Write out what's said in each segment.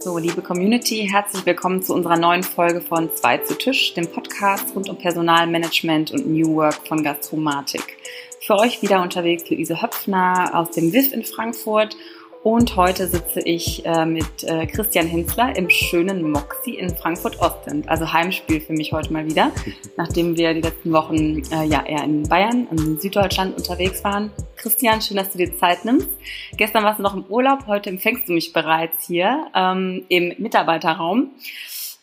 So, liebe Community, herzlich willkommen zu unserer neuen Folge von Zwei zu Tisch, dem Podcast rund um Personalmanagement und New Work von Gastromatik. Für euch wieder unterwegs Luise Höpfner aus dem WIF in Frankfurt und heute sitze ich äh, mit äh, Christian Hensler im schönen Moxie in Frankfurt-Ostend. Also Heimspiel für mich heute mal wieder, nachdem wir die letzten Wochen äh, ja eher in Bayern in Süddeutschland unterwegs waren. Christian, schön, dass du dir Zeit nimmst. Gestern warst du noch im Urlaub, heute empfängst du mich bereits hier ähm, im Mitarbeiterraum.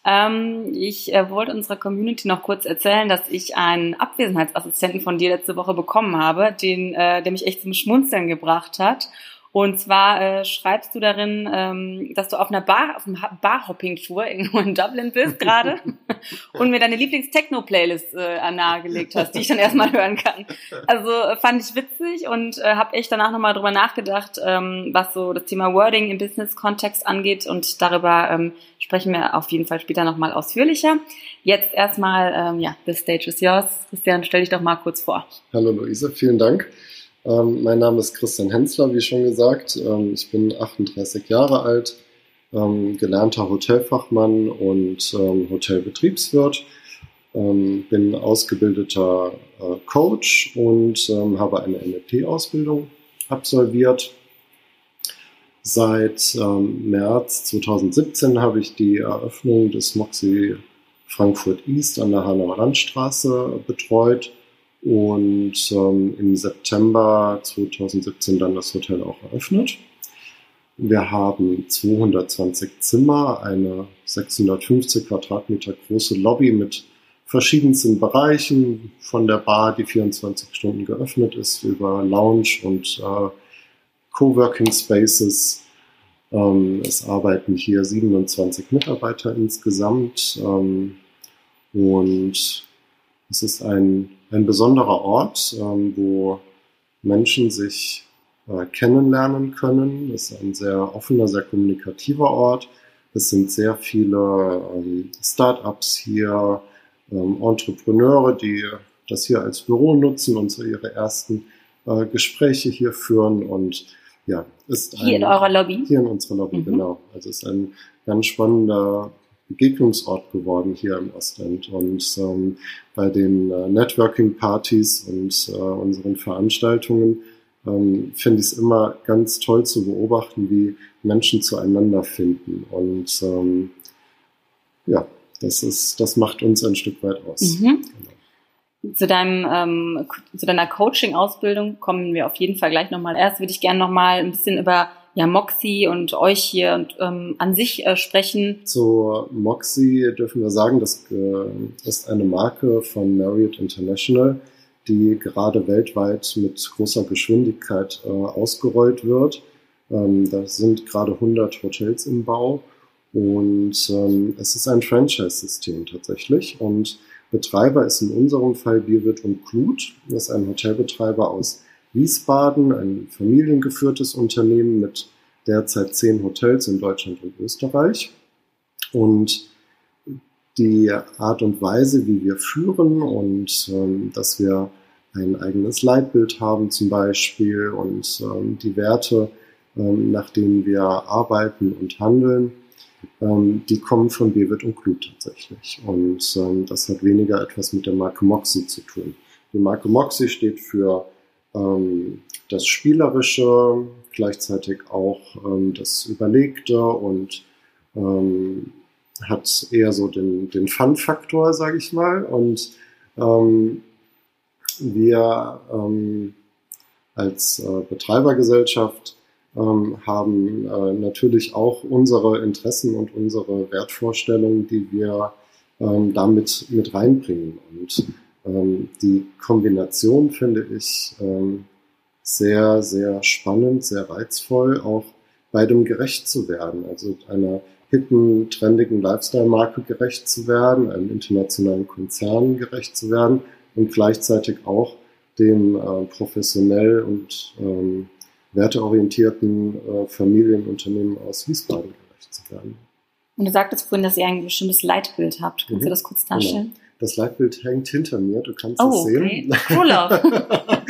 Ähm, ich äh, wollte unserer Community noch kurz erzählen, dass ich einen Abwesenheitsassistenten von dir letzte Woche bekommen habe, den, äh, der mich echt zum Schmunzeln gebracht hat. Und zwar äh, schreibst du darin, ähm, dass du auf einer Bar, auf einer Barhopping-Tour irgendwo in Dublin bist gerade und mir deine Lieblings-Techno-Playlist äh, nahegelegt hast, die ich dann erstmal hören kann. Also äh, fand ich witzig und äh, habe echt danach nochmal drüber nachgedacht, ähm, was so das Thema Wording im Business-Kontext angeht und darüber ähm, sprechen wir auf jeden Fall später nochmal ausführlicher. Jetzt erstmal, ähm, ja, the stage is yours. Christian, stell dich doch mal kurz vor. Hallo Luise, vielen Dank. Ähm, mein Name ist Christian Hensler, wie schon gesagt. Ähm, ich bin 38 Jahre alt, ähm, gelernter Hotelfachmann und ähm, Hotelbetriebswirt. Ähm, bin ausgebildeter äh, Coach und ähm, habe eine NLP-Ausbildung absolviert. Seit März 2017 habe ich die Eröffnung des Moxie Frankfurt East an der Hanauer Landstraße betreut und ähm, im September 2017 dann das Hotel auch eröffnet. Wir haben 220 Zimmer, eine 650 Quadratmeter große Lobby mit verschiedensten Bereichen, von der Bar, die 24 Stunden geöffnet ist, über Lounge und äh, Coworking Spaces. Ähm, es arbeiten hier 27 Mitarbeiter insgesamt ähm, und es ist ein ein besonderer Ort, ähm, wo Menschen sich äh, kennenlernen können. Es ist ein sehr offener, sehr kommunikativer Ort. Es sind sehr viele ähm, Start-ups hier, ähm, Entrepreneure, die das hier als Büro nutzen und so ihre ersten äh, Gespräche hier führen und ja, ist hier ein, in eurer Lobby. Hier in unserer Lobby, mhm. genau. Also es ist ein ganz spannender Begegnungsort geworden hier im Ostend. Und ähm, bei den äh, Networking-Partys und äh, unseren Veranstaltungen ähm, finde ich es immer ganz toll zu beobachten, wie Menschen zueinander finden. Und ähm, ja, das ist, das macht uns ein Stück weit aus. Mhm. Genau. Zu deinem, ähm, zu deiner Coaching-Ausbildung kommen wir auf jeden Fall gleich nochmal. Erst würde ich gerne nochmal ein bisschen über ja, Moxie und euch hier und, ähm, an sich äh, sprechen. Zu Moxie dürfen wir sagen, das äh, ist eine Marke von Marriott International, die gerade weltweit mit großer Geschwindigkeit äh, ausgerollt wird. Ähm, da sind gerade 100 Hotels im Bau und ähm, es ist ein Franchise-System tatsächlich und Betreiber ist in unserem Fall Bierwirt und Klut. Das ist ein Hotelbetreiber aus Wiesbaden, ein familiengeführtes Unternehmen mit derzeit zehn Hotels in Deutschland und Österreich. Und die Art und Weise, wie wir führen und ähm, dass wir ein eigenes Leitbild haben zum Beispiel und ähm, die Werte, ähm, nach denen wir arbeiten und handeln, ähm, die kommen von Bewitt und Klut tatsächlich. Und ähm, das hat weniger etwas mit der Marke Moxie zu tun. Die Marke Moxie steht für ähm, das Spielerische, gleichzeitig auch ähm, das Überlegte und ähm, hat eher so den, den Fun-Faktor, sage ich mal. Und ähm, wir ähm, als äh, Betreibergesellschaft ähm, haben äh, natürlich auch unsere Interessen und unsere Wertvorstellungen, die wir ähm, damit mit reinbringen. Und ähm, die Kombination finde ich ähm, sehr, sehr spannend, sehr reizvoll, auch beidem gerecht zu werden. Also einer hippen, trendigen Lifestyle-Marke gerecht zu werden, einem internationalen Konzern gerecht zu werden und gleichzeitig auch dem äh, professionell und ähm, werteorientierten äh, Familienunternehmen aus Wiesbaden gerecht zu werden. Und du sagtest vorhin, dass ihr ein bestimmtes Leitbild habt. Kannst mhm. du das kurz darstellen? Genau. Das Leitbild hängt hinter mir, du kannst oh, es sehen. Okay. Crew Love.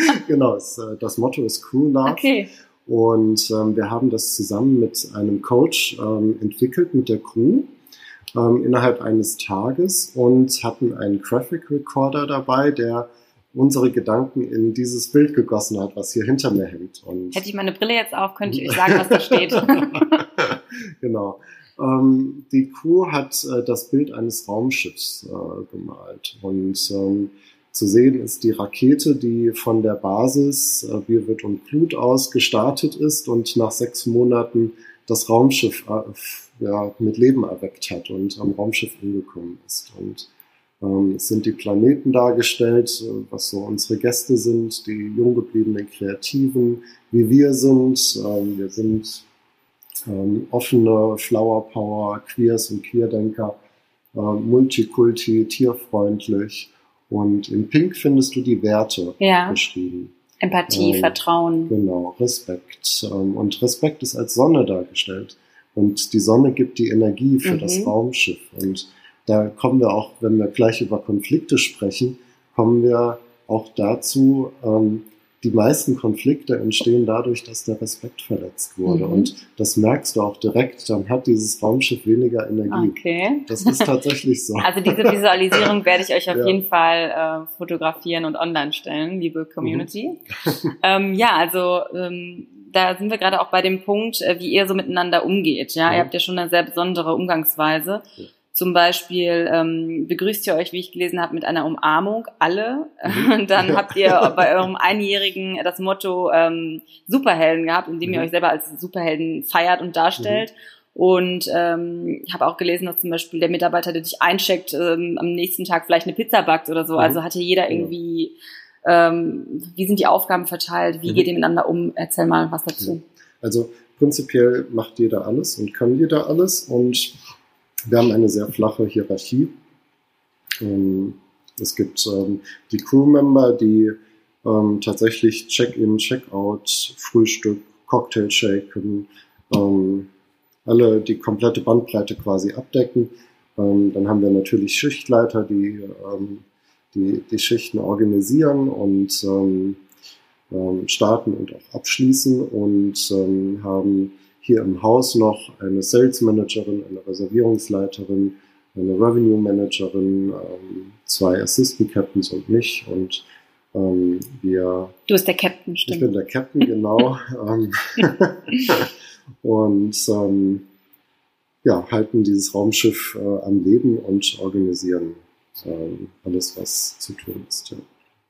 genau, es, äh, das Motto ist Crew Love. Okay. Und ähm, wir haben das zusammen mit einem Coach ähm, entwickelt, mit der Crew ähm, innerhalb eines Tages und hatten einen Graphic Recorder dabei, der unsere Gedanken in dieses Bild gegossen hat, was hier hinter mir hängt. Und Hätte ich meine Brille jetzt auf, könnte ich euch sagen, was da steht. genau. Ähm, die Crew hat äh, das Bild eines Raumschiffs äh, gemalt und ähm, zu sehen ist die Rakete, die von der Basis äh, Birwit und Glut aus gestartet ist und nach sechs Monaten das Raumschiff äh, ja, mit Leben erweckt hat und am Raumschiff angekommen ist. Und ähm, es sind die Planeten dargestellt, äh, was so unsere Gäste sind, die jung gebliebenen Kreativen, wie wir sind. Ähm, wir sind ähm, offene Flower Power, Queers und Queerdenker, äh, Multikulti, tierfreundlich. Und in Pink findest du die Werte Ja. beschrieben. Empathie, Ähm, Vertrauen. Genau, Respekt. Ähm, Und Respekt ist als Sonne dargestellt. Und die Sonne gibt die Energie für Mhm. das Raumschiff. Und da kommen wir auch, wenn wir gleich über Konflikte sprechen, kommen wir auch dazu, ähm, die meisten Konflikte entstehen dadurch, dass der Respekt verletzt wurde. Mhm. Und das merkst du auch direkt, dann hat dieses Raumschiff weniger Energie. Okay. Das ist tatsächlich so. Also diese Visualisierung werde ich euch auf Ja. jeden Fall äh, fotografieren und online stellen, liebe Community. Mhm. ähm, ja, also ähm, da sind wir gerade auch bei dem Punkt, äh, wie ihr so miteinander umgeht. Ja, Mhm. ihr habt ja schon eine sehr besondere Umgangsweise. Ja. Zum Beispiel ähm, begrüßt ihr euch, wie ich gelesen habe, mit einer Umarmung, alle. Mhm. Dann Ja. habt ihr bei eurem Einjährigen das Motto ähm, Superhelden gehabt, indem ihr Mhm. euch selber als Superhelden feiert und darstellt. Und ähm, ich habe auch gelesen, dass zum Beispiel der Mitarbeiter, der dich eincheckt, ähm, am nächsten Tag vielleicht eine Pizza backt oder so. Mhm. Also hat hier jeder irgendwie, ähm, wie sind die Aufgaben verteilt, wie geht ihr miteinander um? Erzähl mal was dazu. Also prinzipiell macht jeder alles und kann jeder alles und wir haben eine sehr flache Hierarchie. Ähm, Es gibt ähm, die Crewmember, die ähm, tatsächlich Check-in, Check-out, Frühstück, Cocktail shaken, ähm, alle die komplette Bandbreite quasi abdecken. Ähm, dann haben wir natürlich Schichtleiter, die ähm, die, die Schichten organisieren und ähm, ähm, starten und auch abschließen und ähm, haben hier im Haus noch eine Sales Managerin, eine Reservierungsleiterin, eine Revenue Managerin, ähm, zwei Assistant Captains und mich und ähm, wir Du bist der Captain, ich stimmt. bin der Captain, genau. ähm, und ähm, ja, halten dieses Raumschiff äh, am Leben und organisieren ähm, alles, was zu tun ist. Ja.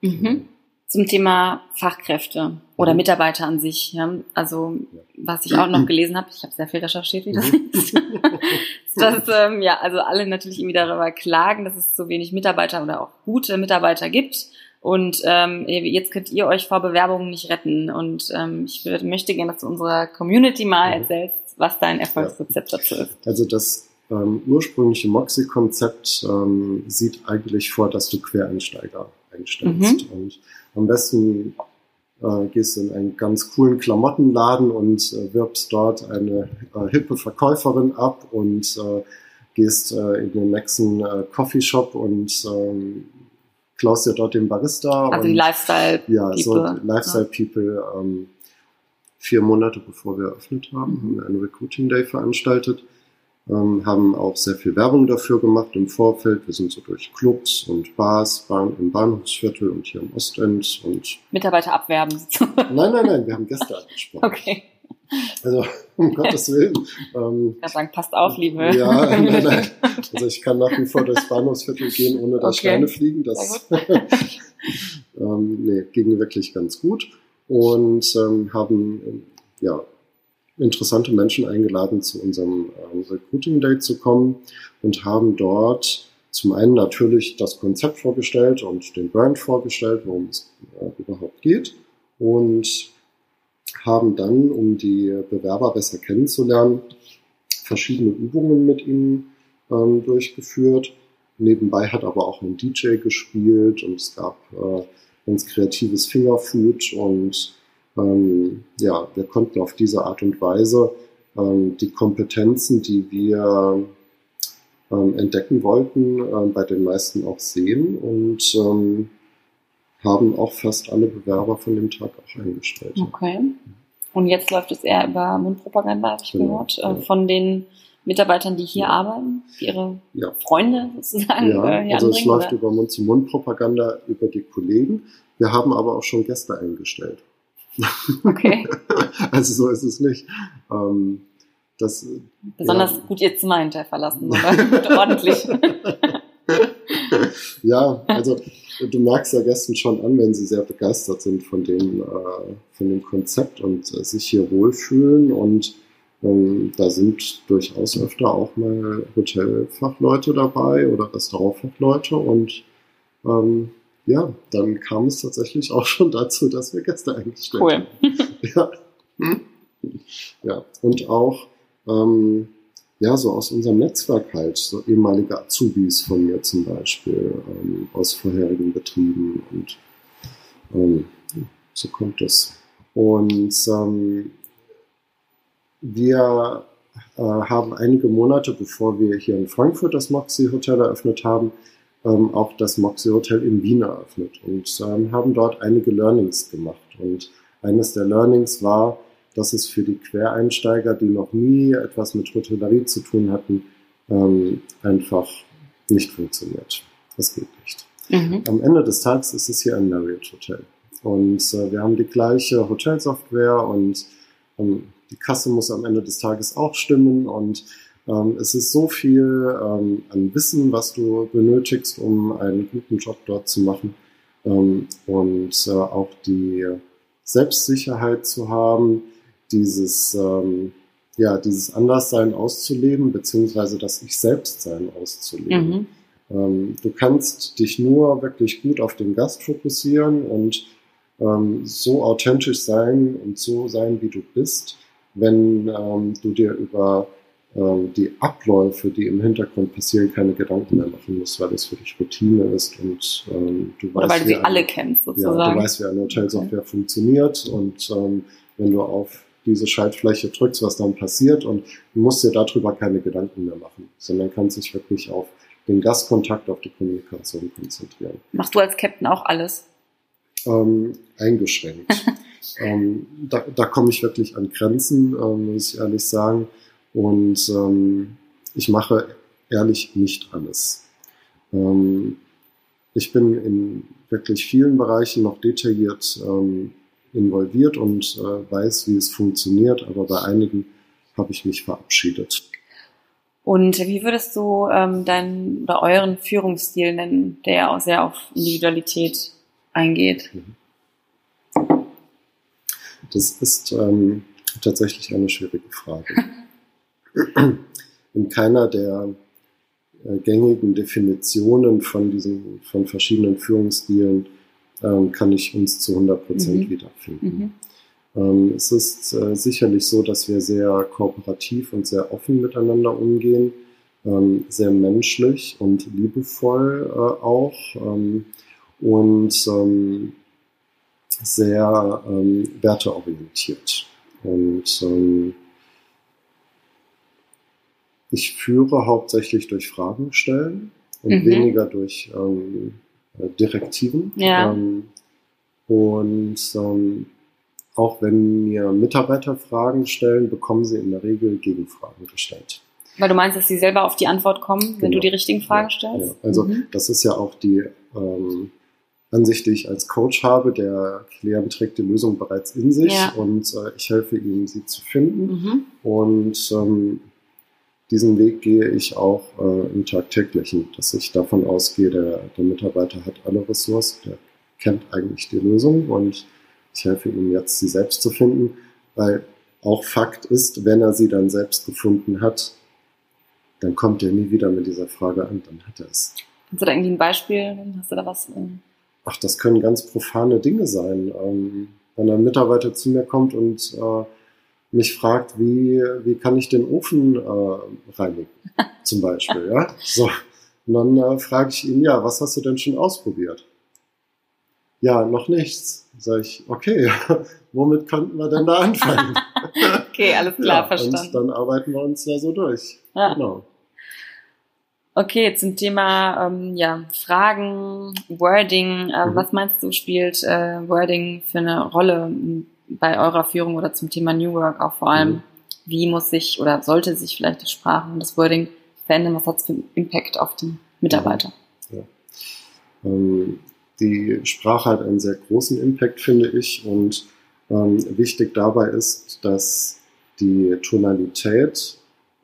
Mhm. Zum Thema Fachkräfte oder Mhm. Mitarbeiter an sich. Ja? Also Ja. was ich auch noch gelesen habe, ich habe sehr viel recherchiert, wie das Mhm. ist. dass ähm, ja, also alle natürlich irgendwie darüber klagen, dass es so wenig Mitarbeiter oder auch gute Mitarbeiter gibt. Und ähm, jetzt könnt ihr euch vor Bewerbungen nicht retten. Und ähm, ich würde, möchte gerne, dass du unserer Community mal Mhm. erzählst, was dein Erfolgsrezept dazu ist. Also das ähm, ursprüngliche Moxie-Konzept ähm, sieht eigentlich vor, dass du Quereinsteiger einstellst. Und am besten äh, gehst du in einen ganz coolen Klamottenladen und äh, wirbst dort eine äh, hippe Verkäuferin ab und äh, gehst äh, in den nächsten äh, Coffeeshop und ähm, klaust dir dort den Barista. Also und, die Lifestyle. ja, so People, Lifestyle People. Ähm, vier Monate bevor wir eröffnet haben, Mhm. haben wir einen Recruiting Day veranstaltet, ähm, haben auch sehr viel Werbung dafür gemacht im Vorfeld. Wir sind so durch Clubs und Bars, Bahn, im Bahnhofsviertel und hier im Ostend und Mitarbeiter abwerben. nein, nein, nein, wir haben Gäste angesprochen. okay. Also um Gottes Willen. Ähm, Ich sagen, passt auf, liebe. ja, nein, nein. Also ich kann nach wie vor durchs Bahnhofsviertel gehen, ohne dass Okay. Steine fliegen. Das ähm, nee, ging wirklich ganz gut. Und ähm, haben ja, interessante Menschen eingeladen, zu unserem ähm, Recruiting Day zu kommen und haben dort zum einen natürlich das Konzept vorgestellt und den Brand vorgestellt, worum es äh, überhaupt geht. Und haben dann, um die Bewerber besser kennenzulernen, verschiedene Übungen mit ihnen ähm, durchgeführt. Nebenbei hat aber auch ein DJ gespielt und es gab äh, ganz kreatives Fingerfood und ähm, ja, wir konnten auf diese Art und Weise ähm, die Kompetenzen, die wir ähm, entdecken wollten, ähm, bei den meisten auch sehen und ähm, haben auch fast alle Bewerber von dem Tag auch eingestellt. Okay. Und jetzt läuft es eher über Mundpropaganda, habe ich genau, gehört, äh, ja. von den Mitarbeitern, die hier ja. arbeiten, ihre ja. Freunde sozusagen. Ja, äh, also es läuft oder? über Mund-zu-Mund-Propaganda über die Kollegen. Wir haben aber auch schon Gäste eingestellt. Okay. also so ist es nicht. Ähm, das, Besonders ja. gut ihr Zimmer hinterher verlassen, oder? ordentlich. ja, also du merkst ja Gästen schon an, wenn sie sehr begeistert sind von dem, äh, von dem Konzept und äh, sich hier wohlfühlen. Und ähm, da sind durchaus öfter auch mal Hotelfachleute dabei oder Restaurantfachleute. Und ähm, ja, dann kam es tatsächlich auch schon dazu, dass wir Gäste eingestellt cool. haben. ja. ja, und auch ähm, ja, so aus unserem Netzwerk halt, so ehemalige Azubis von mir zum Beispiel, ähm, aus vorherigen Betrieben und ähm, so kommt es. Und ähm, wir äh, haben einige Monate, bevor wir hier in Frankfurt das Moxie Hotel eröffnet haben, ähm, auch das Moxie Hotel in Wien eröffnet und ähm, haben dort einige Learnings gemacht. Und eines der Learnings war, dass es für die Quereinsteiger, die noch nie etwas mit Hotellerie zu tun hatten, ähm, einfach nicht funktioniert. Das geht nicht. Mhm. Am Ende des Tages ist es hier ein Marriott Hotel. Und äh, wir haben die gleiche Hotelsoftware und ähm, die Kasse muss am Ende des Tages auch stimmen und ähm, es ist so viel ähm, an Wissen, was du benötigst, um einen guten Job dort zu machen ähm, und äh, auch die Selbstsicherheit zu haben, dieses, ähm, ja, dieses Anderssein auszuleben, beziehungsweise das Ich-Selbst-Sein auszuleben. Mhm. Ähm, du kannst dich nur wirklich gut auf den Gast fokussieren und ähm, so authentisch sein und so sein, wie du bist, wenn ähm, du dir über die Abläufe, die im Hintergrund passieren, keine Gedanken mehr machen musst, weil das für dich Routine ist und ähm, du weißt, Oder weil du sie alle kennst sozusagen. Ja, du weißt, wie eine Hotelsoftware okay. funktioniert und ähm, wenn du auf diese Schaltfläche drückst, was dann passiert und du musst dir darüber keine Gedanken mehr machen, sondern kannst dich wirklich auf den Gastkontakt, auf die Kommunikation konzentrieren. Machst du als Captain auch alles? Ähm, eingeschränkt. ähm, da, da komme ich wirklich an Grenzen, ähm, muss ich ehrlich sagen. Und ähm, ich mache ehrlich nicht alles. Ähm, ich bin in wirklich vielen Bereichen noch detailliert ähm, involviert und äh, weiß, wie es funktioniert, aber bei einigen habe ich mich verabschiedet. Und wie würdest du ähm, deinen oder euren Führungsstil nennen, der ja auch sehr auf Individualität eingeht? Das ist ähm, tatsächlich eine schwierige Frage. In keiner der äh, gängigen Definitionen von diesen von verschiedenen Führungsstilen ähm, kann ich uns zu 100 Prozent mhm. wiederfinden. Mhm. Ähm, es ist äh, sicherlich so, dass wir sehr kooperativ und sehr offen miteinander umgehen, ähm, sehr menschlich und liebevoll äh, auch ähm, und ähm, sehr ähm, werteorientiert. Und ich führe hauptsächlich durch Fragen stellen und mhm. weniger durch ähm, äh, Direktiven. Ja. Ähm, und ähm, auch wenn mir Mitarbeiter Fragen stellen, bekommen sie in der Regel Gegenfragen gestellt. Weil du meinst, dass sie selber auf die Antwort kommen, genau. wenn du die richtigen Fragen stellst? Ja. Also mhm. das ist ja auch die ähm, Ansicht, die ich als Coach habe. Der Klient trägt die Lösung bereits in sich ja. und äh, ich helfe ihm, sie zu finden. Mhm. Und ähm, diesen Weg gehe ich auch äh, im tagtäglichen, dass ich davon ausgehe, der, der Mitarbeiter hat alle Ressourcen, der kennt eigentlich die Lösung und ich helfe ihm jetzt, sie selbst zu finden, weil auch Fakt ist, wenn er sie dann selbst gefunden hat, dann kommt er nie wieder mit dieser Frage an, dann hat er es. Hast du da irgendwie ein Beispiel? Hast du da was? Ähm Ach, das können ganz profane Dinge sein. Ähm, wenn ein Mitarbeiter zu mir kommt und äh, mich fragt, wie, wie kann ich den Ofen äh, reinigen, zum Beispiel. Ja? So. Und dann äh, frage ich ihn, ja, was hast du denn schon ausprobiert? Ja, noch nichts. Sag ich, okay, womit könnten wir denn da anfangen? okay, alles klar, ja, verstanden. Und dann arbeiten wir uns da so durch. Ja. Genau. Okay, zum Thema ähm, ja, Fragen, Wording. Äh, mhm. Was meinst du, spielt äh, Wording für eine Rolle bei eurer Führung oder zum Thema New Work auch vor allem, mhm. wie muss sich oder sollte sich vielleicht die Sprache und das Wording verändern? Was hat es für einen Impact auf die Mitarbeiter? Ja. Ähm, die Sprache hat einen sehr großen Impact, finde ich. Und ähm, wichtig dabei ist, dass die Tonalität,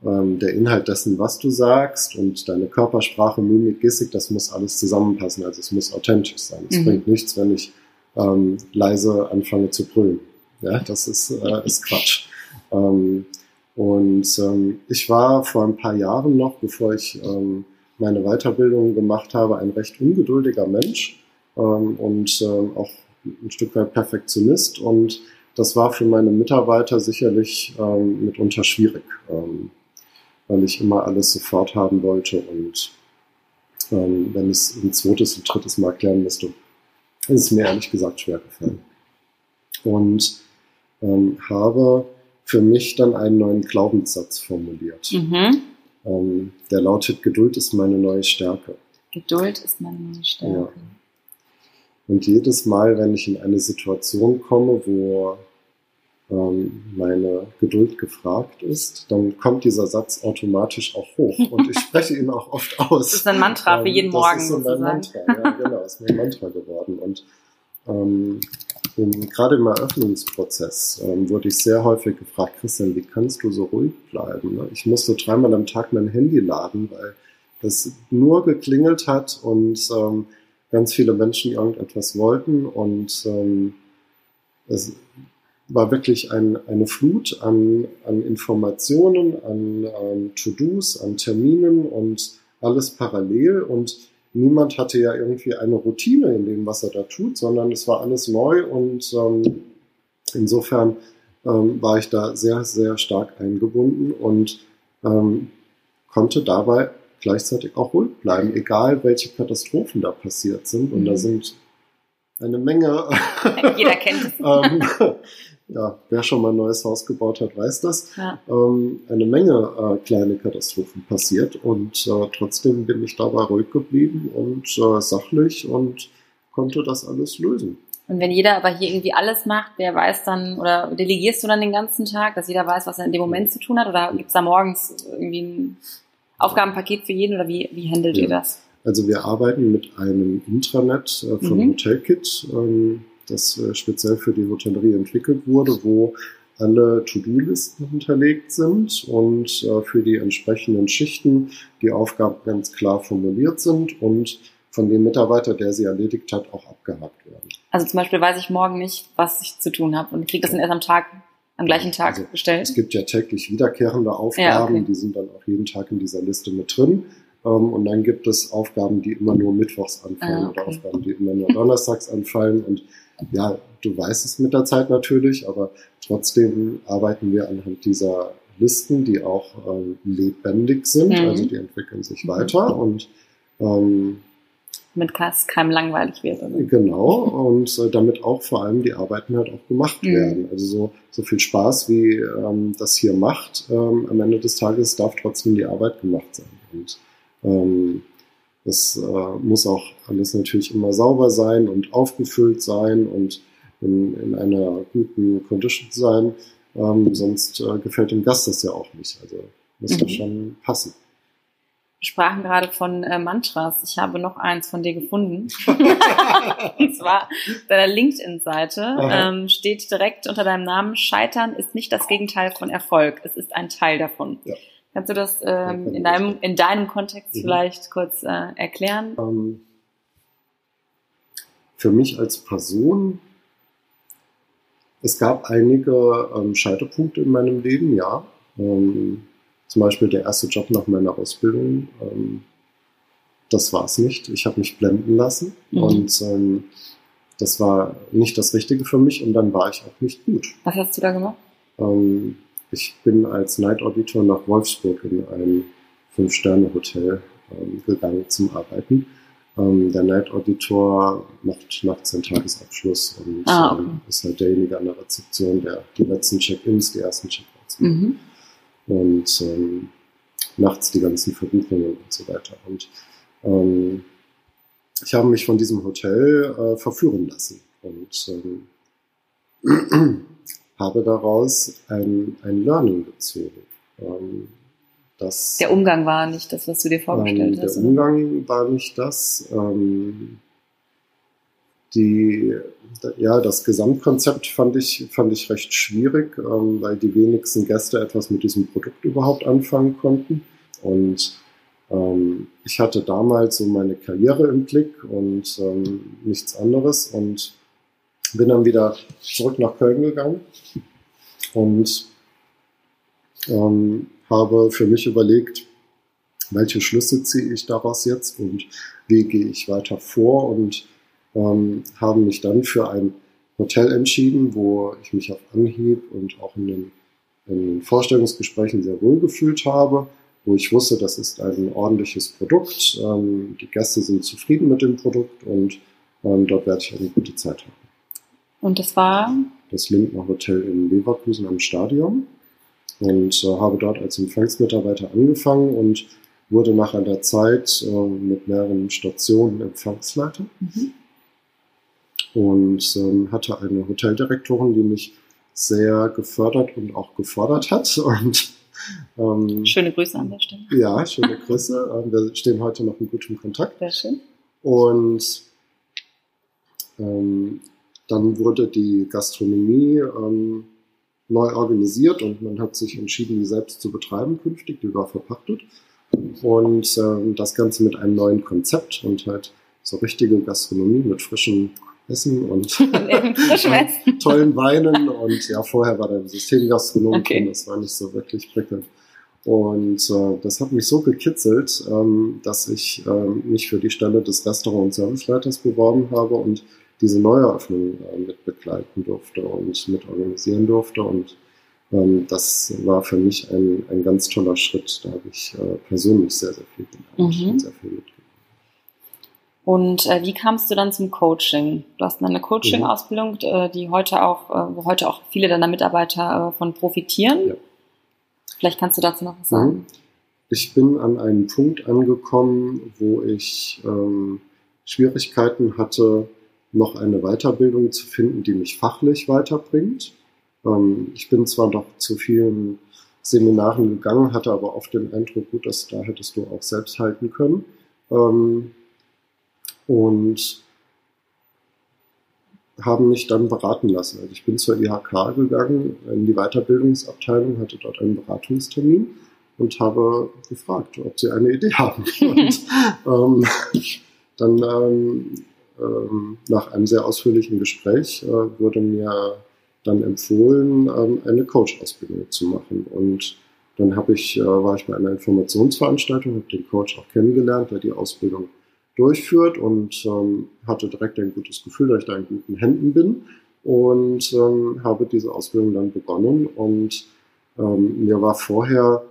ähm, der Inhalt dessen, was du sagst und deine Körpersprache, Mimik, Gestik, das muss alles zusammenpassen. Also es muss authentisch sein. Es mhm. bringt nichts, wenn ich ähm, leise anfange zu brüllen. Ja, das ist, äh, ist Quatsch. Ähm, und ähm, ich war vor ein paar Jahren noch, bevor ich ähm, meine Weiterbildung gemacht habe, ein recht ungeduldiger Mensch ähm, und ähm, auch ein Stück weit Perfektionist. Und das war für meine Mitarbeiter sicherlich ähm, mitunter schwierig, ähm, weil ich immer alles sofort haben wollte und ähm, wenn ich es ein zweites und drittes Mal erklären müsste, ist es mir ehrlich gesagt schwer gefallen. Und ähm, habe für mich dann einen neuen Glaubenssatz formuliert. Mhm. Ähm, der lautet, Geduld ist meine neue Stärke. Geduld ist meine neue Stärke. Ja. Und jedes Mal, wenn ich in eine Situation komme, wo ähm, meine Geduld gefragt ist, dann kommt dieser Satz automatisch auch hoch. Und ich spreche ihn auch oft aus. Das ist ein Mantra für ähm, jeden Morgen. Das ist so mein Mantra, ja, genau, ist mein Mantra geworden. Und ähm, in, gerade im Eröffnungsprozess ähm, wurde ich sehr häufig gefragt, Christian, wie kannst du so ruhig bleiben? Ne? Ich musste dreimal am Tag mein Handy laden, weil das nur geklingelt hat und ähm, ganz viele Menschen irgendetwas wollten und ähm, es war wirklich ein, eine Flut an, an Informationen, an, an To-Dos, an Terminen und alles parallel und niemand hatte ja irgendwie eine Routine in dem, was er da tut, sondern es war alles neu und ähm, insofern ähm, war ich da sehr, sehr stark eingebunden und ähm, konnte dabei gleichzeitig auch ruhig bleiben, egal welche Katastrophen da passiert sind. Und mhm. da sind eine Menge. Jeder kennt es. ja, wer schon mal ein neues Haus gebaut hat, weiß das. Ja. Ähm, eine Menge äh, kleine Katastrophen passiert und äh, trotzdem bin ich dabei ruhig geblieben und äh, sachlich und konnte das alles lösen. Und wenn jeder aber hier irgendwie alles macht, wer weiß dann, oder delegierst du dann den ganzen Tag, dass jeder weiß, was er in dem Moment zu tun hat? Oder gibt es da morgens irgendwie ein Aufgabenpaket für jeden oder wie, wie handelt ja. ihr das? Also wir arbeiten mit einem Intranet äh, von mhm. HotelKit, ähm, das äh, speziell für die Hotellerie entwickelt wurde, wo alle To-Do-Listen hinterlegt sind und äh, für die entsprechenden Schichten die Aufgaben ganz klar formuliert sind und von dem Mitarbeiter, der sie erledigt hat, auch abgehakt werden. Also zum Beispiel weiß ich morgen nicht, was ich zu tun habe und kriege das dann erst am Tag am gleichen Tag also, gestellt? Es gibt ja täglich wiederkehrende Aufgaben, ja, okay. die sind dann auch jeden Tag in dieser Liste mit drin. Ähm, und dann gibt es Aufgaben, die immer nur mittwochs anfallen ah, okay. oder Aufgaben, die immer nur donnerstags anfallen. Und ja, du weißt es mit der Zeit natürlich, aber trotzdem arbeiten wir anhand dieser Listen, die auch ähm, lebendig sind, mhm. also die entwickeln sich mhm. weiter und ähm, mit es keinem langweilig wird. Oder? Genau, und äh, damit auch vor allem die Arbeiten halt auch gemacht mhm. werden. Also so, so viel Spaß, wie ähm, das hier macht, ähm, am Ende des Tages darf trotzdem die Arbeit gemacht sein. Und ähm, es äh, muss auch alles natürlich immer sauber sein und aufgefüllt sein und in, in einer guten Condition sein. Ähm, sonst äh, gefällt dem Gast das ja auch nicht. Also muss mhm. schon passen. Wir sprachen gerade von äh, Mantras. Ich habe noch eins von dir gefunden. Und zwar deiner LinkedIn-Seite ähm, steht direkt unter deinem Namen, Scheitern ist nicht das Gegenteil von Erfolg. Es ist ein Teil davon. Ja. Kannst du das ähm, in, deinem, in deinem Kontext mhm. vielleicht kurz äh, erklären? Ähm, für mich als Person, es gab einige ähm, Scheiterpunkte in meinem Leben, ja. Ähm, zum Beispiel der erste Job nach meiner Ausbildung, ähm, das war es nicht. Ich habe mich blenden lassen mhm. und ähm, das war nicht das Richtige für mich und dann war ich auch nicht gut. Was hast du da gemacht? Ähm, ich bin als Night Auditor nach Wolfsburg in ein Fünf-Sterne-Hotel ähm, gegangen zum Arbeiten. Ähm, der Night Auditor macht nachts den Tagesabschluss und ah, okay. ähm, ist halt derjenige an der Rezeption, der die letzten Check-ins, die ersten Check-outs macht. Mhm und ähm, nachts die ganzen Verbuchungen und so weiter. Und ähm, ich habe mich von diesem Hotel äh, verführen lassen. Und ähm, habe daraus ein, ein Learning gezogen. Ähm, das, der Umgang war nicht das, was du dir vorgestellt ähm, hast. Der Umgang war nicht das. Ähm, die, ja, das Gesamtkonzept fand ich, fand ich recht schwierig, ähm, weil die wenigsten Gäste etwas mit diesem Produkt überhaupt anfangen konnten. Und ähm, ich hatte damals so meine Karriere im Blick und ähm, nichts anderes und bin dann wieder zurück nach Köln gegangen und ähm, habe für mich überlegt, welche Schlüsse ziehe ich daraus jetzt und wie gehe ich weiter vor und ähm, habe mich dann für ein Hotel entschieden, wo ich mich auf Anhieb und auch in den, in den Vorstellungsgesprächen sehr wohl gefühlt habe, wo ich wusste, das ist ein ordentliches Produkt, ähm, die Gäste sind zufrieden mit dem Produkt und ähm, dort werde ich eine gute Zeit haben. Und das war? Das Lindner Hotel in Leverkusen am Stadion und äh, habe dort als Empfangsmitarbeiter angefangen und wurde nach einer Zeit äh, mit mehreren Stationen Empfangsleiter mhm. und ähm, hatte eine Hoteldirektorin, die mich sehr gefördert und auch gefordert hat und ähm, schöne Grüße an der Stelle. Ja, schöne Grüße. Ähm, wir stehen heute noch in gutem Kontakt. Sehr schön. Und ähm, dann wurde die Gastronomie ähm, neu organisiert und man hat sich entschieden, die selbst zu betreiben künftig. Die war verpachtet. Und ähm, das Ganze mit einem neuen Konzept und halt so richtige Gastronomie mit frischem Essen und tollen Weinen. Und ja, vorher war der Systemgastronom okay. und das war nicht so wirklich prickelnd. Und äh, das hat mich so gekitzelt, ähm, dass ich ähm, mich für die Stelle des Restaurant- und Serviceleiters beworben habe und diese Neueröffnung äh, mit begleiten durfte und mit organisieren durfte. Und ähm, das war für mich ein, ein ganz toller Schritt. Da habe ich äh, persönlich sehr, sehr viel gelernt mhm. und sehr viel mitgenommen. Und äh, wie kamst du dann zum Coaching? Du hast eine Coaching-Ausbildung, äh, die heute auch, äh, wo heute auch viele deiner Mitarbeiter äh, von profitieren. Ja. Vielleicht kannst du dazu noch was sagen. Mhm. Ich bin an einen Punkt angekommen, wo ich ähm, Schwierigkeiten hatte, noch eine Weiterbildung zu finden, die mich fachlich weiterbringt. Ähm, ich bin zwar noch zu vielen Seminaren gegangen, hatte aber oft den Eindruck, gut, dass da hättest du auch selbst halten können. Ähm, und haben mich dann beraten lassen. Also ich bin zur IHK gegangen, in die Weiterbildungsabteilung, hatte dort einen Beratungstermin und habe gefragt, ob sie eine Idee haben. und ähm, dann ähm, nach einem sehr ausführlichen Gespräch äh, wurde mir dann empfohlen, ähm, eine Coach-Ausbildung zu machen. Und dann habe ich, äh, war ich bei einer Informationsveranstaltung, habe den Coach auch kennengelernt, der die Ausbildung durchführt und ähm, hatte direkt ein gutes Gefühl, dass ich da in guten Händen bin und ähm, habe diese Ausbildung dann begonnen und ähm, mir war vorher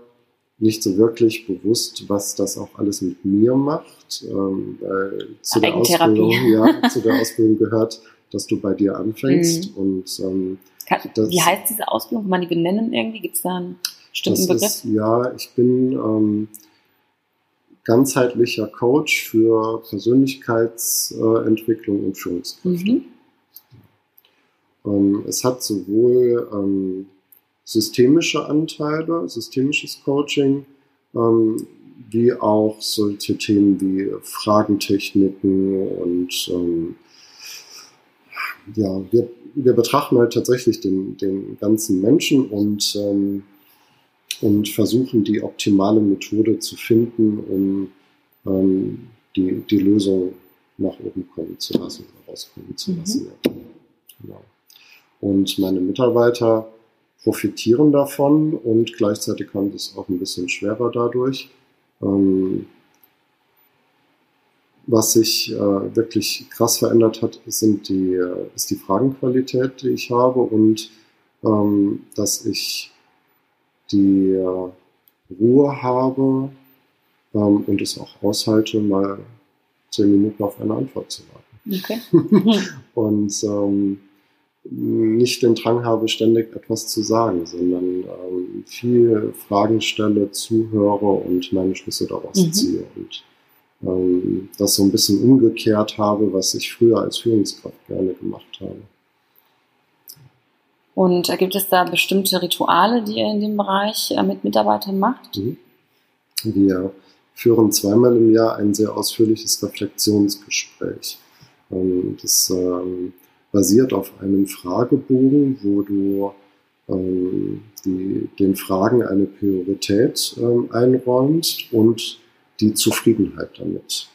nicht so wirklich bewusst, was das auch alles mit mir macht. Ähm, weil zu der, Ausbildung, ja, zu der Ausbildung gehört, dass du bei dir anfängst. Mhm. Und, ähm, Kann, wie heißt diese Ausbildung? Kann man die benennen irgendwie? Gibt es da einen bestimmten Begriff? Ist, ja, ich bin ähm, ganzheitlicher Coach für Persönlichkeitsentwicklung und Führungskräfte. Mhm. Ähm, es hat sowohl ähm, systemische Anteile, systemisches Coaching, ähm, wie auch solche Themen wie Fragentechniken und ähm, ja, wir, wir betrachten halt tatsächlich den, den ganzen Menschen und, ähm, und versuchen die optimale Methode zu finden, um ähm, die, die Lösung nach oben kommen zu lassen, herauskommen zu lassen. Mhm. Ja. Genau. Und meine Mitarbeiter profitieren davon und gleichzeitig haben das auch ein bisschen schwerer dadurch. Ähm, was sich äh, wirklich krass verändert hat, sind die, äh, ist die Fragenqualität, die ich habe und ähm, dass ich die äh, Ruhe habe ähm, und es auch aushalte, mal zehn Minuten auf eine Antwort zu warten. Okay. und ähm, nicht den Drang habe, ständig etwas zu sagen, sondern ähm, viel Fragen stelle, zuhöre und meine Schlüsse daraus mhm. ziehe. Und ähm, das so ein bisschen umgekehrt habe, was ich früher als Führungskraft gerne gemacht habe. Und äh, gibt es da bestimmte Rituale, die ihr in dem Bereich äh, mit Mitarbeitern macht? Mhm. Wir führen zweimal im Jahr ein sehr ausführliches Reflexionsgespräch. Ähm, das ähm, basiert auf einem Fragebogen, wo du ähm, die, den Fragen eine Priorität einräumst und die Zufriedenheit damit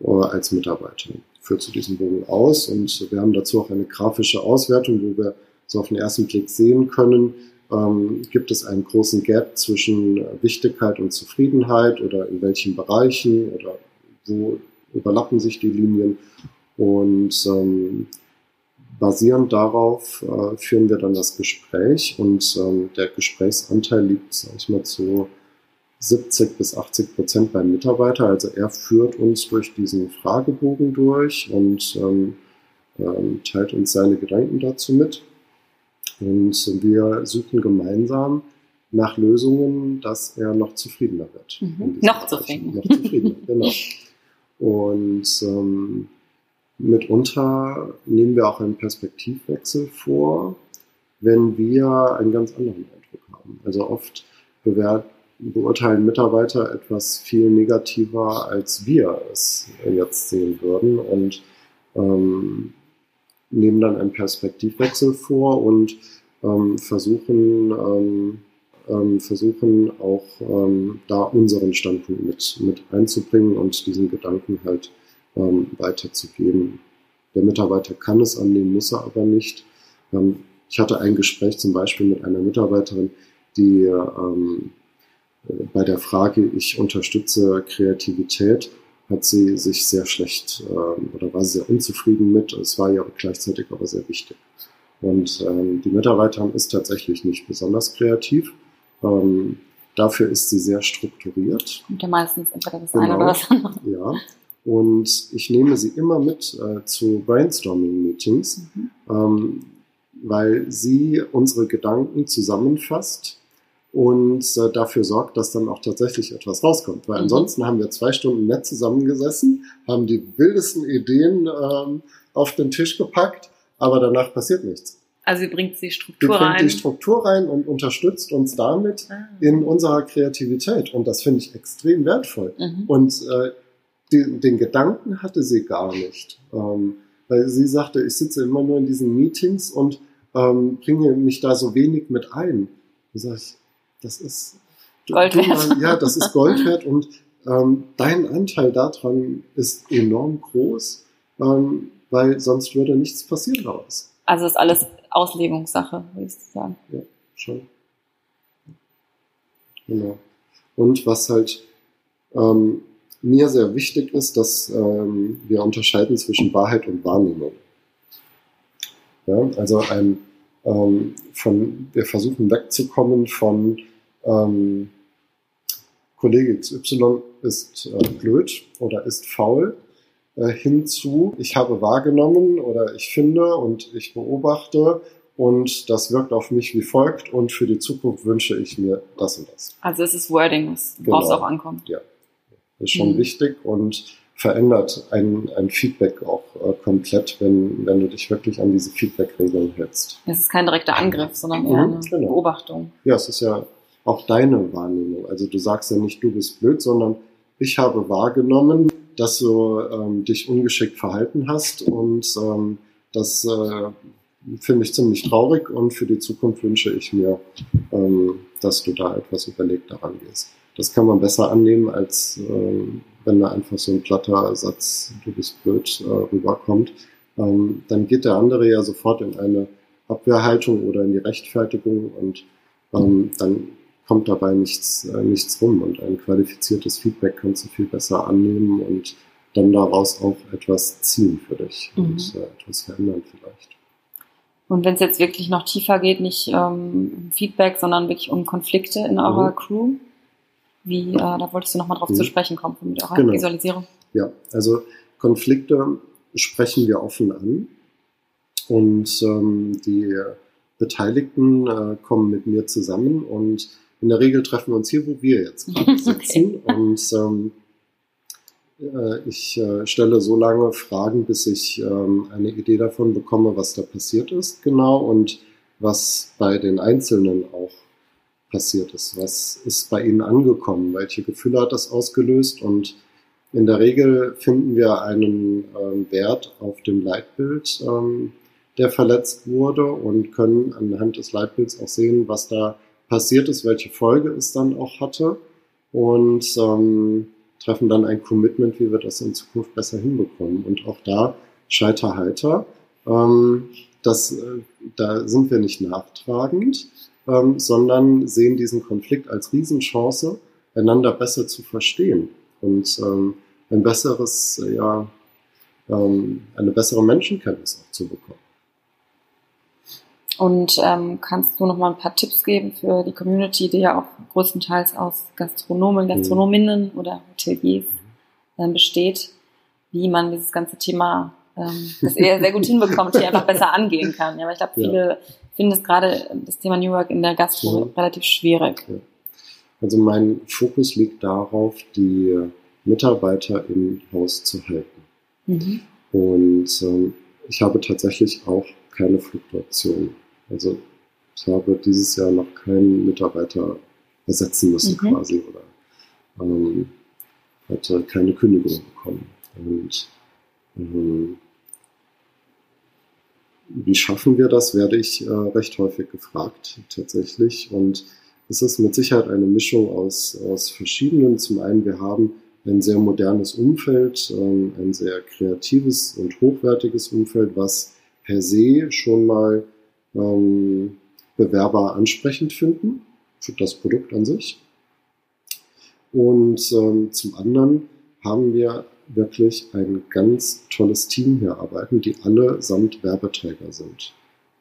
äh, als Mitarbeiter. Führt zu diesem Bogen aus und wir haben dazu auch eine grafische Auswertung, wo wir so auf den ersten Blick sehen können, ähm, gibt es einen großen Gap zwischen Wichtigkeit und Zufriedenheit oder in welchen Bereichen oder wo überlappen sich die Linien und ähm, basierend darauf äh, führen wir dann das Gespräch und ähm, der Gesprächsanteil liegt, sag ich mal, zu 70 bis 80 Prozent beim Mitarbeiter. Also er führt uns durch diesen Fragebogen durch und ähm, ähm, teilt uns seine Gedanken dazu mit. Und wir suchen gemeinsam nach Lösungen, dass er noch zufriedener wird. Mhm. Noch zufriedener. Noch zufriedener, genau. Und ähm, mitunter nehmen wir auch einen Perspektivwechsel vor, wenn wir einen ganz anderen Eindruck haben. Also oft bewert, beurteilen Mitarbeiter etwas viel negativer, als wir es jetzt sehen würden. Und ähm, nehmen dann einen Perspektivwechsel vor und ähm, versuchen, ähm, ähm, versuchen auch ähm, da unseren Standpunkt mit, mit einzubringen und diesen Gedanken halt ähm, weiterzugeben. Der Mitarbeiter kann es annehmen, muss er aber nicht. Ähm, ich hatte ein Gespräch zum Beispiel mit einer Mitarbeiterin, die ähm, bei der Frage, ich unterstütze Kreativität, hat sie sich sehr schlecht ähm, oder war sehr unzufrieden mit. Es war ihr gleichzeitig aber sehr wichtig. Und ähm, die Mitarbeiterin ist tatsächlich nicht besonders kreativ. Ähm, dafür ist sie sehr strukturiert. Und ja meistens entweder das genau, eine oder das andere. Ja. Und ich nehme sie immer mit äh, zu Brainstorming-Meetings, mhm. ähm, weil sie unsere Gedanken zusammenfasst und äh, dafür sorgt, dass dann auch tatsächlich etwas rauskommt. Weil mhm. ansonsten haben wir zwei Stunden nett zusammengesessen, haben die wildesten Ideen ähm, auf den Tisch gepackt, aber danach passiert nichts. Also sie bringt die Struktur rein. bringt die Struktur rein und unterstützt uns damit ah. in unserer Kreativität. Und das finde ich extrem wertvoll. Mhm. Und äh, die, den Gedanken hatte sie gar nicht. Ähm, weil sie sagte, ich sitze immer nur in diesen Meetings und ähm, bringe mich da so wenig mit ein. Da sage ich, das ist Gold wert. ja, das ist Gold wert und ähm, dein Anteil daran ist enorm groß, ähm, weil sonst würde nichts passieren daraus. Also ist alles Auslegungssache, würde ich sagen. Ja, schon. Genau. Und was halt ähm, mir sehr wichtig ist, dass ähm, wir unterscheiden zwischen Wahrheit und Wahrnehmung. Ja, also ein, ähm, von, wir versuchen wegzukommen von ähm, Kollege XY ist äh, blöd oder ist faul, äh, hinzu, ich habe wahrgenommen oder ich finde und ich beobachte und das wirkt auf mich wie folgt und für die Zukunft wünsche ich mir das und das. Also es ist Wording, worauf genau. es auch ankommt. Ja, ist schon mhm. wichtig und verändert ein, ein Feedback auch äh, komplett, wenn, wenn du dich wirklich an diese Feedback-Regeln hältst. Es ist kein direkter Angriff, sondern eher mhm, eine genau. Beobachtung. Ja, es ist ja auch deine Wahrnehmung. Also du sagst ja nicht, du bist blöd, sondern ich habe wahrgenommen, dass du ähm, dich ungeschickt verhalten hast und ähm, das äh, finde ich ziemlich traurig und für die Zukunft wünsche ich mir, ähm, dass du da etwas überlegt daran gehst. Das kann man besser annehmen, als äh, wenn da einfach so ein platter Satz, du bist blöd, äh, rüberkommt. Ähm, dann geht der andere ja sofort in eine Abwehrhaltung oder in die Rechtfertigung und ähm, dann kommt dabei nichts, äh, nichts rum und ein qualifiziertes Feedback kannst du viel besser annehmen und dann daraus auch etwas ziehen für dich mhm. und äh, etwas verändern vielleicht. Und wenn es jetzt wirklich noch tiefer geht, nicht ähm, um Feedback, sondern wirklich um Konflikte in eurer mhm. Crew, wie, äh, da wolltest du nochmal drauf mhm. zu sprechen kommen mit eurer genau. Visualisierung. Ja, also Konflikte sprechen wir offen an und ähm, die Beteiligten äh, kommen mit mir zusammen und in der Regel treffen wir uns hier, wo wir jetzt gerade sitzen. Okay. Und ähm, äh, ich äh, stelle so lange Fragen, bis ich ähm, eine Idee davon bekomme, was da passiert ist, genau. Und was bei den Einzelnen auch passiert ist. Was ist bei ihnen angekommen? Welche Gefühle hat das ausgelöst? Und in der Regel finden wir einen ähm, Wert auf dem Leitbild, ähm, der verletzt wurde und können anhand des Leitbilds auch sehen, was da passiert ist, welche Folge es dann auch hatte und ähm, treffen dann ein Commitment, wie wir das in Zukunft besser hinbekommen. Und auch da scheiter heiter. Ähm, das, äh, da sind wir nicht nachtragend, ähm, sondern sehen diesen Konflikt als Riesenchance, einander besser zu verstehen und ähm, ein besseres, ja, ähm, eine bessere Menschenkenntnis auch zu bekommen. Und ähm, kannst du noch mal ein paar Tipps geben für die Community, die ja auch größtenteils aus Gastronomen, mhm. Gastronominnen oder Hoteliers äh, besteht, wie man dieses ganze Thema, ähm, das eher sehr gut hinbekommt, hier einfach besser angehen kann. Ja, aber ich glaube, viele ja. finden es gerade das Thema New Work in der Gastro mhm. relativ schwierig. Ja. Also mein Fokus liegt darauf, die Mitarbeiter im Haus zu halten. Mhm. Und ähm, ich habe tatsächlich auch keine Fluktuation. Also ich habe dieses Jahr noch keinen Mitarbeiter ersetzen müssen mhm. quasi oder ähm, hatte keine Kündigung bekommen. Und ähm, wie schaffen wir das, werde ich äh, recht häufig gefragt tatsächlich. Und es ist mit Sicherheit eine Mischung aus, aus verschiedenen. Zum einen, wir haben ein sehr modernes Umfeld, ähm, ein sehr kreatives und hochwertiges Umfeld, was per se schon mal ähm, Bewerber ansprechend finden für das Produkt an sich. Und ähm, zum anderen haben wir wirklich ein ganz tolles Team hier arbeiten, die alle samt Werbeträger sind.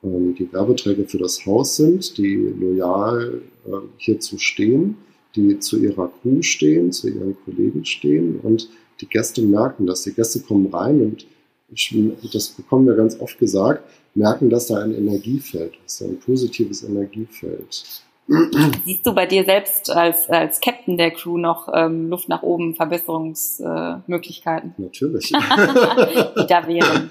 Ähm, die Werbeträger für das Haus sind, die loyal äh, hierzu stehen, die zu ihrer Crew stehen, zu ihren Kollegen stehen und die Gäste merken das. Die Gäste kommen rein und das bekommen wir ganz oft gesagt, merken, dass da ein Energiefeld ist, ein positives Energiefeld. Siehst du bei dir selbst als, als Captain der Crew noch ähm, Luft nach oben, Verbesserungsmöglichkeiten? Äh, Natürlich. Die da wären.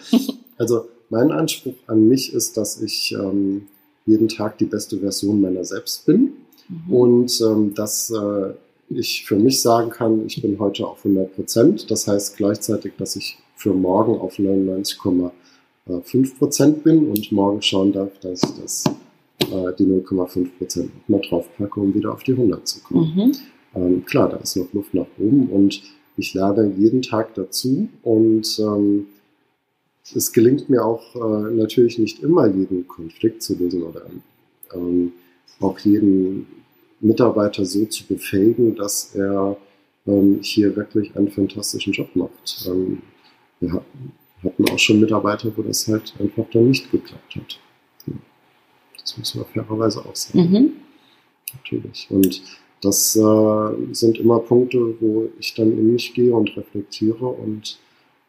Also mein Anspruch an mich ist, dass ich ähm, jeden Tag die beste Version meiner selbst bin mhm. und ähm, dass äh, ich für mich sagen kann, ich bin heute auf 100 Prozent. Das heißt gleichzeitig, dass ich für morgen auf 99,5 5% bin und morgen schauen darf, dass ich das, äh, die 0,5% mal draufpacke, um wieder auf die 100 zu kommen. Mhm. Ähm, klar, da ist noch Luft nach oben und ich lerne jeden Tag dazu und ähm, es gelingt mir auch äh, natürlich nicht immer, jeden Konflikt zu lösen oder ähm, auch jeden Mitarbeiter so zu befähigen, dass er ähm, hier wirklich einen fantastischen Job macht. Ähm, wir hatten auch schon Mitarbeiter, wo das halt einfach dann nicht geklappt hat. Das muss man fairerweise auch sagen. Mhm. Natürlich. Und das äh, sind immer Punkte, wo ich dann in mich gehe und reflektiere und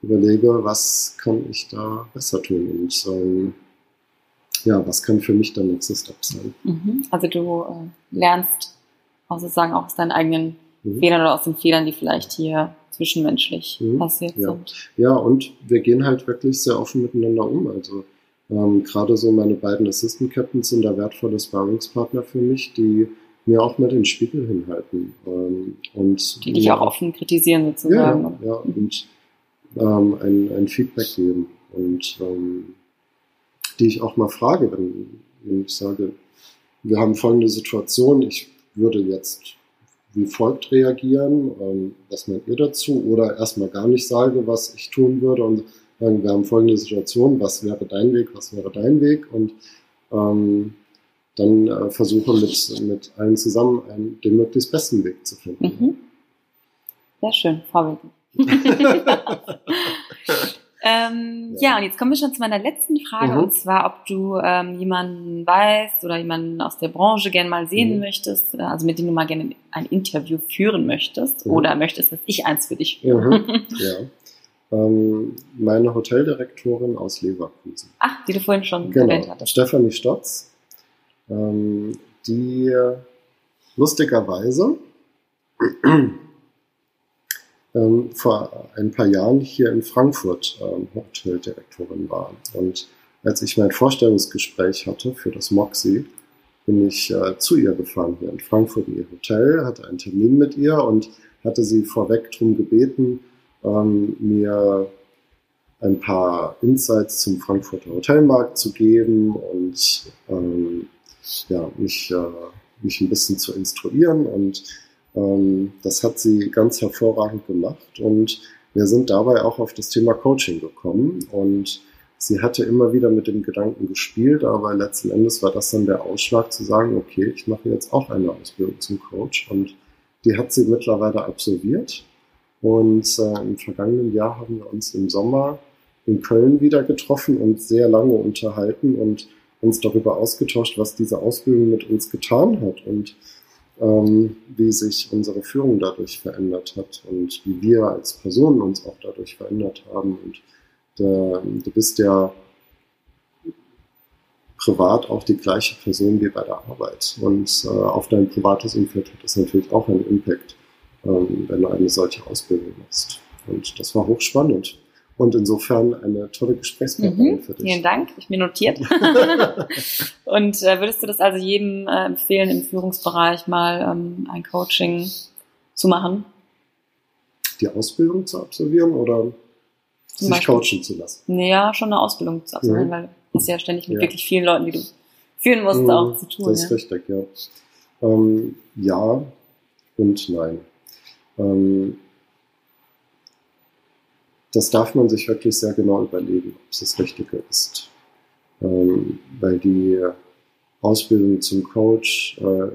überlege, was kann ich da besser tun und ähm, ja, was kann für mich der nächste Step sein. Mhm. Also du äh, lernst auch sozusagen auch aus deinen eigenen mhm. Fehlern oder aus den Fehlern, die vielleicht hier zwischenmenschlich mhm. passiert ja. sind. Ja, und wir gehen halt wirklich sehr offen miteinander um. Also ähm, gerade so meine beiden Assistant Captains sind da wertvolle Sparringspartner für mich, die mir auch mal den Spiegel hinhalten. Ähm, und die dich auch offen kritisieren sozusagen. Ja, ja und ähm, ein, ein Feedback geben. Und ähm, die ich auch mal frage, wenn, wenn ich sage, wir haben folgende Situation, ich würde jetzt wie folgt reagieren. Ähm, was meint ihr dazu? Oder erstmal gar nicht sage, was ich tun würde und sagen, wir haben folgende Situation, was wäre dein Weg, was wäre dein Weg? Und ähm, dann äh, versuche mit, mit allen zusammen einen, den möglichst besten Weg zu finden. Mhm. Sehr schön, vorbildlich. Ähm, ja. ja. und jetzt kommen wir schon zu meiner letzten Frage, mhm. und zwar, ob du ähm, jemanden weißt oder jemanden aus der Branche gerne mal sehen mhm. möchtest, äh, also mit dem du mal gerne ein Interview führen möchtest mhm. oder möchtest, dass ich eins für dich führe. Mhm. Ja. Ähm, meine Hoteldirektorin aus Leverkusen. Ach, die du vorhin schon genau. erwähnt hattest. Stefanie Stotz, ähm, die lustigerweise ähm, vor ein paar Jahren hier in Frankfurt ähm, Hoteldirektorin war. Und als ich mein Vorstellungsgespräch hatte für das Moxie, bin ich äh, zu ihr gefahren hier in Frankfurt in ihr Hotel, hatte einen Termin mit ihr und hatte sie vorweg darum gebeten, ähm, mir ein paar Insights zum Frankfurter Hotelmarkt zu geben und ähm, ja, mich, äh, mich ein bisschen zu instruieren. Und ähm, das hat sie ganz hervorragend gemacht. Und wir sind dabei auch auf das Thema Coaching gekommen. Und sie hatte immer wieder mit dem Gedanken gespielt, aber letzten Endes war das dann der Ausschlag zu sagen, okay, ich mache jetzt auch eine Ausbildung zum Coach. Und die hat sie mittlerweile absolviert. Und äh, im vergangenen Jahr haben wir uns im Sommer in Köln wieder getroffen und sehr lange unterhalten und uns darüber ausgetauscht, was diese Ausbildung mit uns getan hat und ähm, wie sich unsere Führung dadurch verändert hat und wie wir als Personen uns auch dadurch verändert haben. Und der, du bist ja privat auch die gleiche Person wie bei der Arbeit. Und äh, auf dein privates Umfeld hat das natürlich auch einen Impact, ähm, wenn du eine solche Ausbildung machst. Und das war hochspannend. Und insofern eine tolle Gesprächspartnerin mhm, für dich. Vielen Dank, ich mir notiert. und äh, würdest du das also jedem äh, empfehlen, im Führungsbereich mal ähm, ein Coaching zu machen? Die Ausbildung zu absolvieren oder Zum sich Beispiel? coachen zu lassen? Naja, schon eine Ausbildung zu absolvieren, mhm. weil du hast ja ständig mit ja. wirklich vielen Leuten, die du führen musst, mhm, auch zu tun. Das ist ja. richtig, ja. Ähm, ja und nein. Ähm, das darf man sich wirklich sehr genau überlegen, ob es das Richtige ist. Ähm, weil die Ausbildung zum Coach, äh,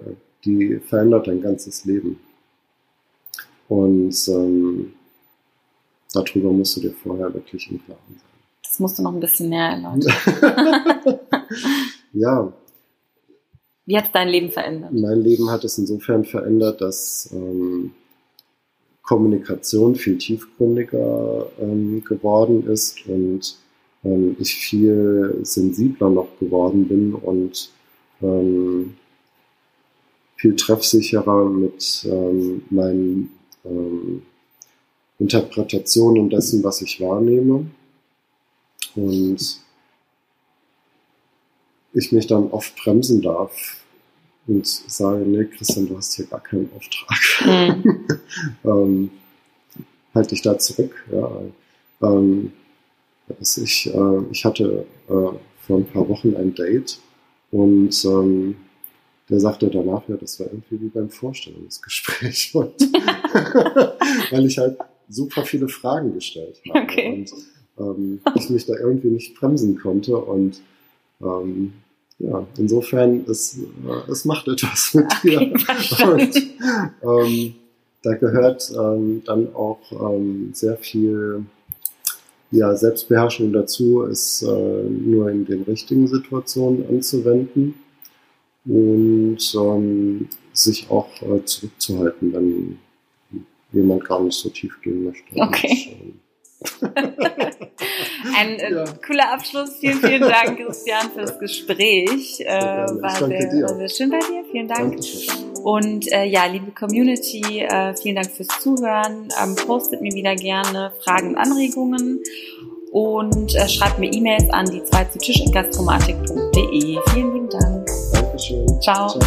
die verändert dein ganzes Leben. Und ähm, darüber musst du dir vorher wirklich im Klaren sein. Das musst du noch ein bisschen näher erläutern. ja. Wie hat es dein Leben verändert? Mein Leben hat es insofern verändert, dass ähm, Kommunikation viel tiefgründiger ähm, geworden ist und ähm, ich viel sensibler noch geworden bin und ähm, viel treffsicherer mit ähm, meinen ähm, Interpretationen dessen, was ich wahrnehme. Und ich mich dann oft bremsen darf, und sage, nee, Christian, du hast hier gar keinen Auftrag. Mhm. ähm, halt dich da zurück. Ja. Ähm, ich, äh, ich hatte äh, vor ein paar Wochen ein Date und ähm, der sagte danach, ja, das war irgendwie wie beim Vorstellungsgespräch. Und weil ich halt super viele Fragen gestellt habe okay. und ähm, ich mich da irgendwie nicht bremsen konnte und ähm, ja, insofern, es, äh, es macht etwas mit okay, dir. Und, ähm, da gehört ähm, dann auch ähm, sehr viel ja, Selbstbeherrschung dazu, es äh, nur in den richtigen Situationen anzuwenden und ähm, sich auch äh, zurückzuhalten, wenn jemand gar nicht so tief gehen möchte. Okay. Und, ähm, Ein äh, ja. cooler Abschluss. Vielen, vielen Dank, Christian, fürs Gespräch. Äh, war, sehr, war sehr schön bei dir. Vielen Dank. Dankeschön. Und äh, ja, liebe Community, äh, vielen Dank fürs Zuhören. Ähm, postet mir wieder gerne Fragen und Anregungen und äh, schreibt mir E-Mails an die 2 zu Tisch in gastromatik.de. Vielen lieben Dank. Dankeschön. Ciao. Ciao.